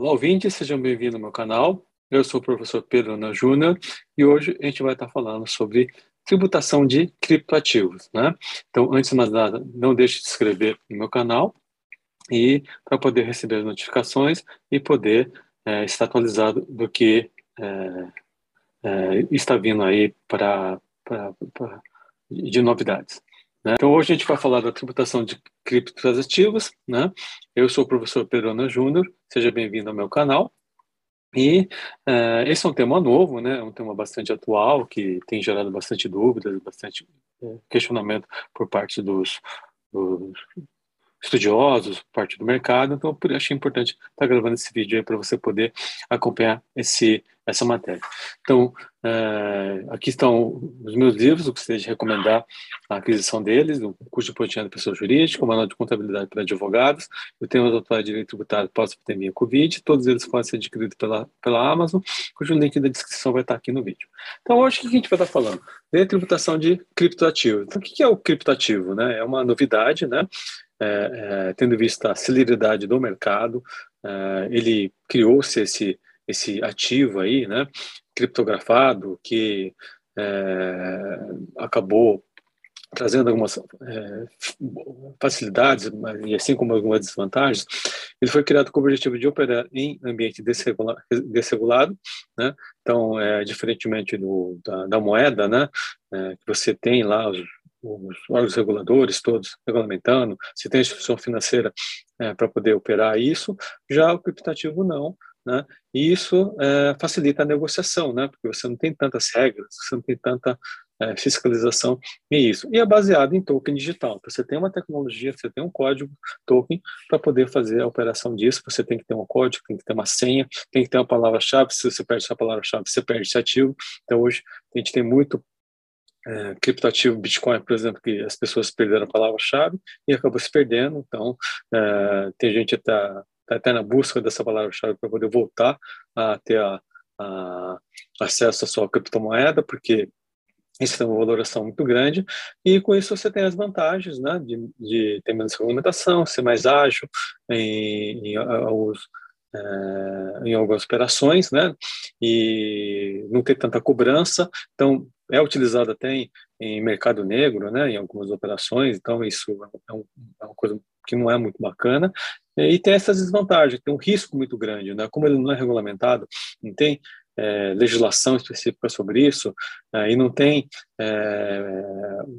Olá, ouvintes, sejam bem-vindos ao meu canal. Eu sou o professor Pedro Ana Júnior e hoje a gente vai estar falando sobre tributação de criptoativos, né? Então, antes de mais nada, não deixe de se inscrever no meu canal e para poder receber as notificações e poder é, estar atualizado do que é, é, está vindo aí para de novidades. Né? Então, hoje a gente vai falar da tributação de criptoativos. Né? Eu sou o professor Pedro Ana Júnior, seja bem-vindo ao meu canal. E uh, esse é um tema novo, né? É um tema bastante atual, que tem gerado bastante dúvidas, bastante uh, questionamento por parte dos, dos estudiosos, parte do mercado, então eu achei importante estar gravando esse vídeo para você poder acompanhar esse, essa matéria. Então, é, aqui estão os meus livros, eu gostaria de recomendar a aquisição deles, o curso de Potinha da Pessoa Jurídica, o Manual de Contabilidade para Advogados, o Tema do Atual Direito Tributário pós-pandemia Covid, todos eles podem ser adquiridos pela, pela Amazon, cujo link da descrição vai estar aqui no vídeo. Então, hoje o que a gente vai estar falando? De tributação de criptoativo. Então, o que é o criptoativo? Né? É uma novidade, né? é, é, tendo vista a celeridade do mercado, é, ele criou-se esse, esse ativo aí, né, criptografado, que é, acabou trazendo algumas é, facilidades e assim como algumas desvantagens, ele foi criado com o objetivo de operar em ambiente desregulado, né? Então, é, diferentemente do, da, da moeda, né? É, que você tem lá os os órgãos reguladores todos regulamentando, se tem instituição financeira é, para poder operar isso, já o criptativo não, né? E isso é, facilita a negociação, né? Porque você não tem tantas regras, você não tem tanta é, fiscalização e isso. E é baseado em token digital. Então, você tem uma tecnologia, você tem um código token para poder fazer a operação disso. Você tem que ter um código, tem que ter uma senha, tem que ter uma palavra-chave. Se você perde essa palavra-chave, você perde esse ativo. Então, hoje a gente tem muito é, criptativo Bitcoin, por exemplo, que as pessoas perderam a palavra-chave e acabou se perdendo. Então, é, tem gente que está tá até na busca dessa palavra-chave para poder voltar a ter a, a acesso à sua criptomoeda, porque isso tem uma valoração muito grande, e com isso você tem as vantagens né, de, de ter menos regulamentação, ser mais ágil em, em, é, em algumas operações, né, e não ter tanta cobrança. Então, é utilizado até em, em, mercado negro, né, em algumas operações, então isso é, um, é, uma coisa que não é muito bacana, e tem essas desvantagens, tem um risco muito grande, né, como ele não é regulamentado, não tem é, legislação específica sobre isso, é, e não tem é,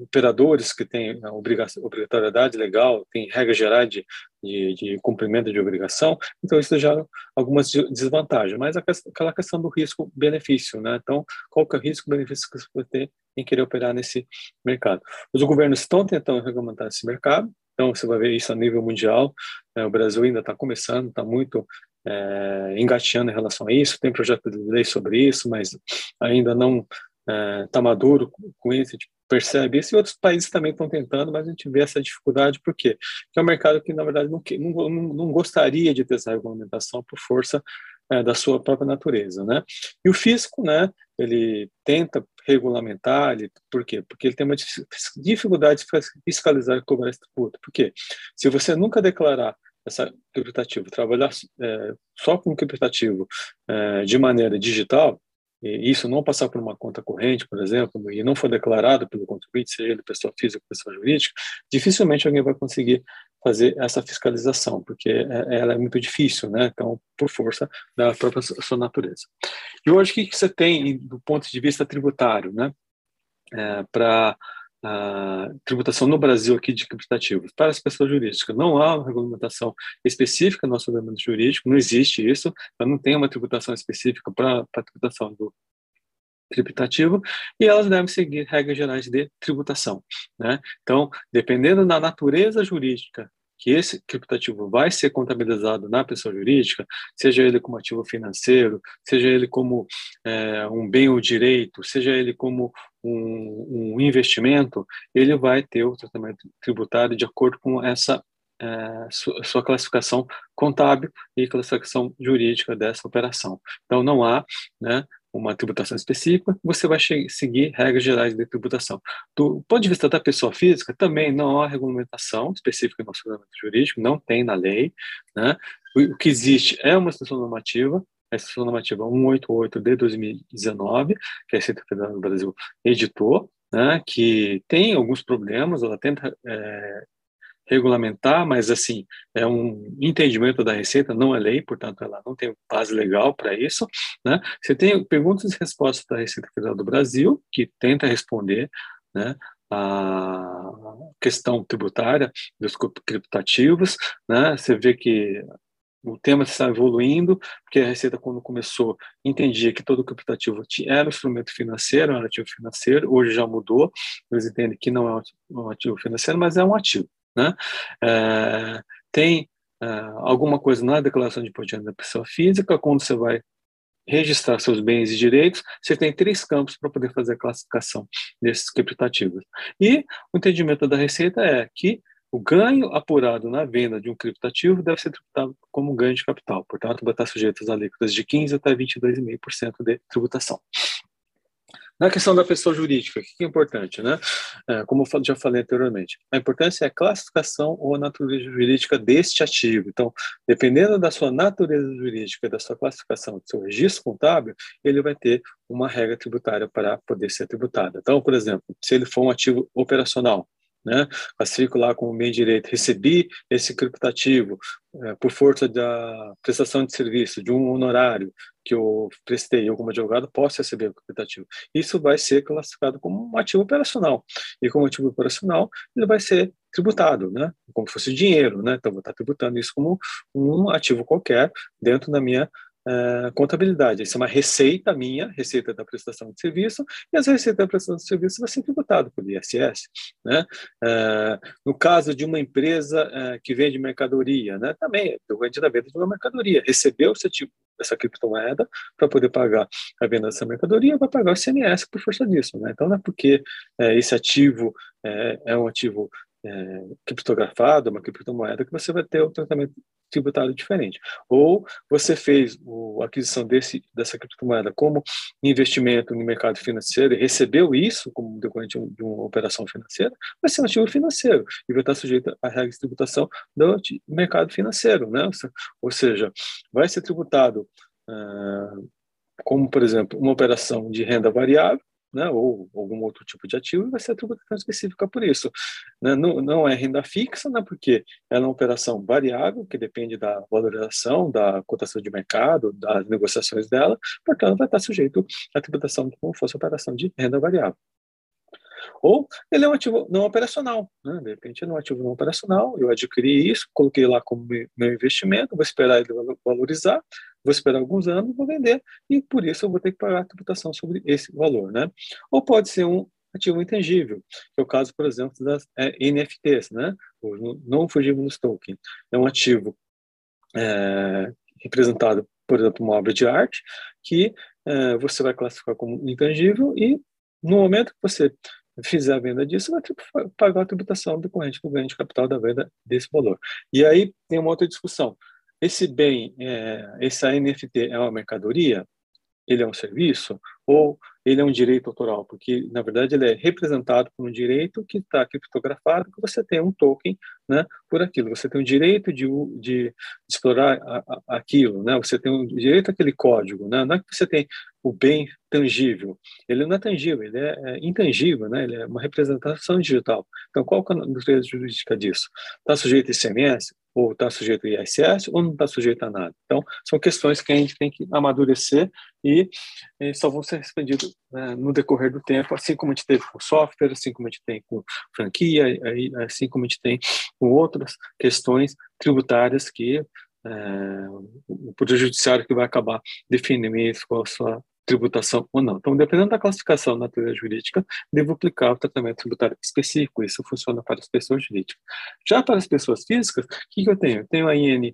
operadores que têm obrigatoriedade legal, tem regra geral de, de, de, cumprimento de obrigação, então isso já algumas desvantagens, mas aquela questão do risco-benefício, né? Então, qual que é o risco-benefício que você vai ter em querer operar nesse mercado? Os governos estão tentando regulamentar esse mercado, então você vai ver isso a nível mundial, né? o Brasil ainda está começando, está muito é, engateando em relação a isso, tem projeto de lei sobre isso, mas ainda não está é, maduro com isso, a gente percebe isso, e outros países também estão tentando, mas a gente vê essa dificuldade, por quê? Porque é um mercado que, na verdade, não, não, não gostaria de ter essa regulamentação por força é, da sua própria natureza, né? E o fisco, né, ele tenta regulamentar, ele, por quê? Porque ele tem uma dificuldade de fiscalizar e cobrar esse tributo. Por quê? Se você nunca declarar essa criptativo, trabalhar é, só com criptativo é, de maneira digital, e isso não passar por uma conta corrente, por exemplo, e não for declarado pelo contribuinte, seja ele pessoa física ou pessoa jurídica, dificilmente alguém vai conseguir fazer essa fiscalização, porque é, ela é muito difícil, né? Então, por força da própria sua natureza. E hoje, o que você tem do ponto de vista tributário, né? É, para a tributação no Brasil aqui de criptativos para as pessoas jurídicas. Não há uma regulamentação específica no nosso ordenamento jurídico, não existe isso, não tem uma tributação específica para a tributação do tributativo e elas devem seguir regras gerais de tributação. Né? Então, dependendo da natureza jurídica que esse criptativo vai ser contabilizado na pessoa jurídica, seja ele como ativo financeiro, seja ele como é, um bem ou direito, seja ele como um, um, investimento, ele vai ter o tratamento tributário de acordo com essa é, sua, classificação contábil e classificação jurídica dessa operação. Então, não há né, uma tributação específica, você vai seguir regras gerais de tributação. Do ponto de vista da pessoa física, também não há regulamentação específica no nosso jurídico, não tem na lei. Né? O que existe é uma instrução normativa, a instrução normativa 188 de 2019, que a Receita Federal do Brasil editou, né, que tem alguns problemas, ela tenta é, regulamentar, mas assim, é um entendimento da Receita, não é lei, portanto ela não tem base legal para isso, né? Você tem perguntas e respostas da Receita Federal do Brasil, que tenta responder, né, a questão tributária dos criptativos, né? Você vê que o tema está evoluindo, porque a Receita, quando começou, entendia que todo criptativo era um instrumento financeiro, era um ativo financeiro, hoje já mudou, eles entendem que não é um ativo financeiro, mas é um ativo. Né? É, tem é, alguma coisa na declaração de imposto de renda da pessoa física, quando você vai registrar seus bens e direitos, você tem três campos para poder fazer a classificação desses criptativos. E o entendimento da Receita é que o ganho apurado na venda de um criptativo deve ser tributado como ganho de capital, portanto, vai estar sujeito às alíquotas de 15% até 22,5% de tributação. Na questão da pessoa jurídica, o que é importante, né? É, como eu já falei anteriormente, a importância é a classificação ou a natureza jurídica deste ativo. Então, dependendo da sua natureza jurídica, da sua classificação, do seu registro contábil, ele vai ter uma regra tributária para poder ser tributada. Então, por exemplo, se ele for um ativo operacional, né? Classifico lá como meio direito, recebi esse criptativo é, por força da prestação de serviço, de um honorário que eu prestei, eu como advogado posso receber o criptativo. Isso vai ser classificado como um ativo operacional. E como ativo operacional, ele vai ser tributado, né? Como se fosse dinheiro, né? Então, vou estar tributando isso como um ativo qualquer dentro da minha uh, contabilidade. Isso é uma receita minha, receita da prestação de serviço, e essa receita da prestação de serviço vai ser tributada pelo ISS. Né? Uh, no caso de uma empresa uh, que vende mercadoria, né? também, eu vendi da venda de uma mercadoria, recebeu esse tipo, essa criptomoeda para poder pagar a venda dessa mercadoria, vai pagar o ICMS por força disso. Né? Então, não é porque esse ativo é um ativo é, criptografado, uma criptomoeda, que você vai ter um tratamento tributário diferente. Ou você fez a aquisição desse, dessa criptomoeda como investimento no mercado financeiro e recebeu isso como decorrente de uma operação financeira, vai ser um ativo financeiro e vai estar sujeito à regra de tributação do mercado financeiro. Né? Ou seja, vai ser tributado uh, como, por exemplo, uma operação de renda variável, né, ou algum outro tipo de ativo, e vai ser a tributação específica por isso. Né? Não, não é renda fixa, né, porque ela é uma operação variável, que depende da valorização, da cotação de mercado, das negociações dela, portanto, vai estar sujeito à tributação como fosse operação de renda variável. Ou ele é um ativo não operacional, né? de repente ele é um ativo não operacional, eu adquiri isso, coloquei lá como meu investimento, vou esperar ele valorizar, vou esperar alguns anos, vou vender, e por isso eu vou ter que pagar a tributação sobre esse valor. Né? Ou pode ser um ativo intangível, que é o caso, por exemplo, das é, NFTs, né? o não fungible token. É um ativo é, representado, por exemplo, uma obra de arte, que é, você vai classificar como intangível e no momento que você fizer a venda disso, vai pagar a tributação decorrente do ganho de capital da venda desse valor. E aí tem uma outra discussão. Esse bem, é, essa NFT é uma mercadoria? Ele é um serviço? Ou ele é um direito autoral? Porque, na verdade, ele é representado por um direito que está criptografado, que você tem um token né, por aquilo. Você tem o direito de, de explorar a, a, aquilo, né? você tem o direito àquele código. Né? Não é que você tem o bem tangível. Ele não é tangível, ele é, é intangível, né? ele é uma representação digital. Então, qual é a natureza jurídica disso? Está sujeito a ICMS? Ou está sujeito a ISS? Ou não está sujeito a nada? Então, são questões que a gente tem que amadurecer e, e só vão ser respondidas né, no decorrer do tempo, assim como a gente teve com software, assim como a gente tem com franquia, assim como a gente tem com outras questões tributárias que é, o Poder Judiciário que vai acabar definindo com a sua tributação ou não. Então, dependendo da classificação da natureza jurídica, devo aplicar o tratamento tributário específico. Isso funciona para as pessoas jurídicas. Já para as pessoas físicas, o que, que eu tenho? Eu tenho a IN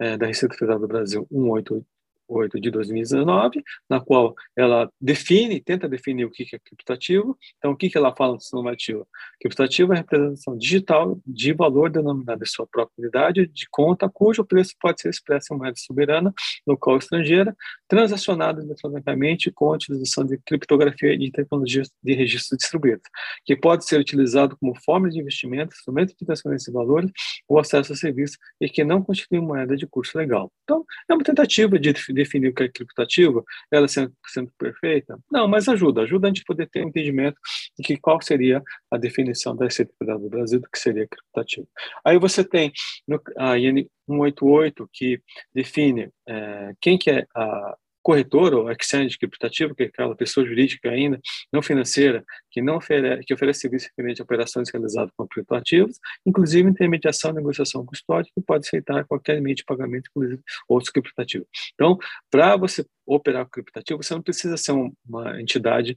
é, da Receita Federal do Brasil 188 188 de 2019, na qual ela define, tenta definir o que é criptativo. Então, o que ela fala no sistema ativo? Criptativo é a representação digital de valor denominado em sua própria unidade de conta, cujo preço pode ser expresso em moeda soberana, local estrangeira, transacionado eletronicamente com a utilização de criptografia e tecnologias de registro distribuído, que pode ser utilizado como forma de investimento, instrumento de transferência de valores ou acesso a serviços e que não constitui moeda de curso legal. Então, é uma tentativa de definir o que é criptativo, ela sendo, sendo perfeita? Não, mas ajuda, ajuda a gente poder ter um entendimento de que qual seria a definição da Receita Federal do Brasil do que seria criptativo. Aí você tem no, a IN 188 que define é, quem que é a corretora ou exchange criptativo, que é aquela pessoa jurídica ainda, não financeira, que não oferece, que oferece serviço referente a operações realizadas com criptoativos, inclusive intermediação, negociação custódia, que pode aceitar qualquer meio de pagamento, inclusive outros criptativos. Então, para você operar com criptativo, você não precisa ser uma entidade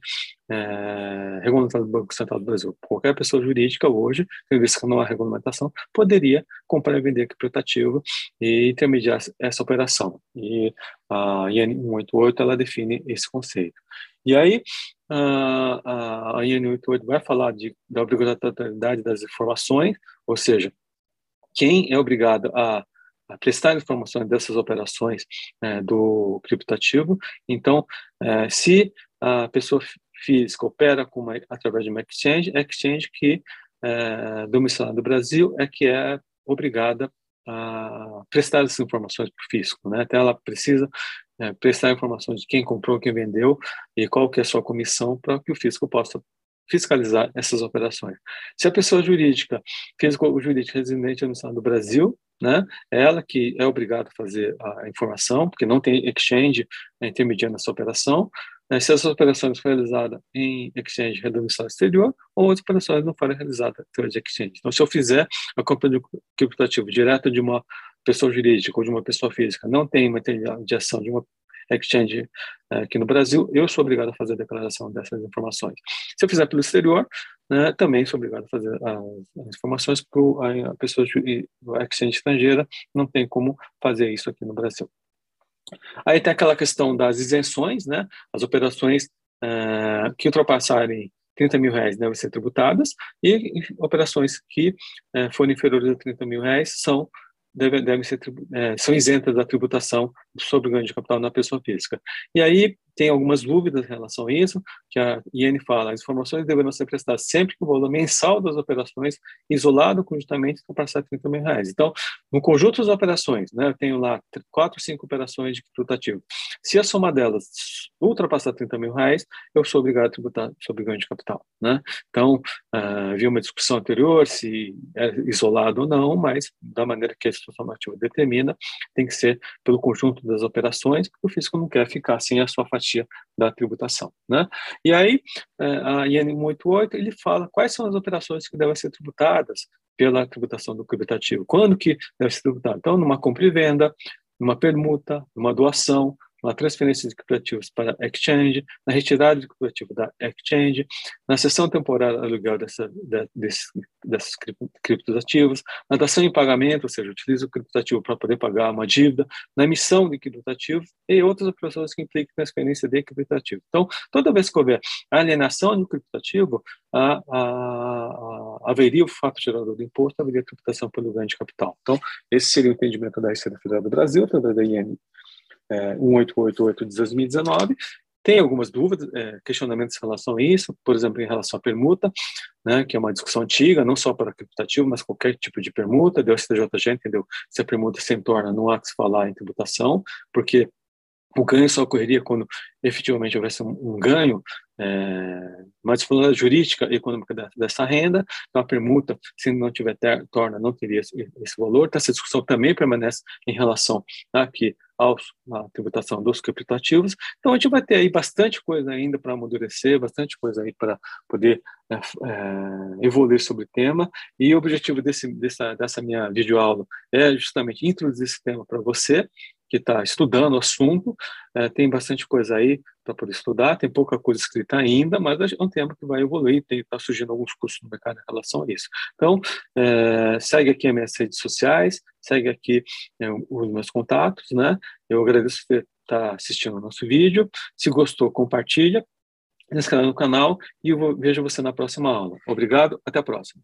é, regulamentada do Banco Central do Brasil. Qualquer pessoa jurídica hoje, visto que não há regulamentação, poderia comprar e vender criptativo e intermediar essa operação. E a IN 188 ela define esse conceito. E aí, a, a IN 188 vai falar de, da obrigatoriedade das informações, ou seja, quem é obrigado a a prestar informações dessas operações é, do criptativo. Então, é, se a pessoa física opera com uma, através de uma exchange, é exchange que é, domiciliada no Brasil é que é obrigada a prestar essas informações para o fisco. Né? Então, ela precisa é, prestar informações de quem comprou, quem vendeu e qual que é a sua comissão para que o fisco possa fiscalizar essas operações. Se a pessoa jurídica, físico jurídica residente no Estado do Brasil, né, é ela que é obrigada a fazer a informação, porque não tem exchange intermediando essa operação, né, se essas operações forem realizadas em exchange redomiciliado exterior ou as operações não forem realizadas de exchange. Então, se eu fizer a compra de criptativo direto de uma pessoa jurídica ou de uma pessoa física, não tem uma intermediação de uma exchange eh, aqui no Brasil, eu sou obrigado a fazer a declaração dessas informações. Se eu fizer pelo exterior, né, também sou obrigado a fazer as, informações, porque a pessoa, exchange estrangeira não tem como fazer isso aqui no Brasil. Aí tem aquela questão das isenções, né, as operações uh, que ultrapassarem 30 mil reais devem ser tributadas e operações que uh, forem inferiores a 30 mil reais são devem, ser, é, são isentas da tributação sobre o ganho de capital na pessoa física. E aí tem algumas dúvidas em relação a isso, que a IN fala, as informações deverão ser prestadas sempre que o valor mensal das operações, isolado conjuntamente, ultrapassar 30 mil reais. Então, no conjunto das operações, né, eu tenho lá quatro, cinco operações de tributativo. Se a soma delas ultrapassar 30 mil reais, eu sou obrigado a tributar sobre ganho de capital. Né? Então, uh, havia uma discussão anterior se é isolado ou não, mas da maneira que a instituição normativa determina, tem que ser pelo conjunto das operações, porque o fisco não quer ficar sem a sua fatia da tributação. Né? E aí, é, a IN 188, ele fala quais são as operações que devem ser tributadas pela tributação do creditátivo. Quando que deve ser tributado? Então, numa compra e venda, numa permuta, numa doação, na transferência de criptativos para exchange, na retirada de criptativo da exchange, na sessão temporária aluguel dessa, de, desse, desses criptoativos, na dação em pagamento, ou seja, utiliza o criptativo para poder pagar uma dívida, na emissão de criptativos e outras operações que implicam transferência de criptativo. Então, toda vez que houver alienação do criptativo, a, a, a, haveria o fato gerador do imposto, haveria tributação pelo ganho de capital. Então, esse seria o entendimento da Receita Federal do Brasil, através da IN é, 1888 de 2019. Tem algumas dúvidas, é, questionamentos em relação a isso, por exemplo, em relação à permuta, né, que é uma discussão antiga, não só para criptativo, mas qualquer tipo de permuta. Deu STJG, entendeu? Se a permuta se torna, não há que se falar em tributação, porque o ganho só ocorreria quando efetivamente houvesse um, um ganho, é, uma disciplina jurídica e econômica dessa renda, então a permuta, se não tiver ter, torna, não teria esse, esse, valor. Então, essa discussão também permanece em relação aqui aos, à tributação dos criptativos. Então, a gente vai ter aí bastante coisa ainda para amadurecer, bastante coisa aí para poder é, é, evoluir sobre o tema. E o objetivo desse, dessa, dessa minha videoaula é justamente introduzir esse tema para você, que está estudando o assunto, é, tem bastante coisa aí para poder estudar, tem pouca coisa escrita ainda, mas é um tema que vai evoluir, está surgindo alguns cursos no mercado em relação a isso. Então, é, segue aqui as minhas redes sociais, segue aqui é, os meus contatos, né? Eu agradeço ter está assistindo o nosso vídeo. Se gostou, compartilha, se inscreva no canal e eu vejo você na próxima aula. Obrigado, até a próxima.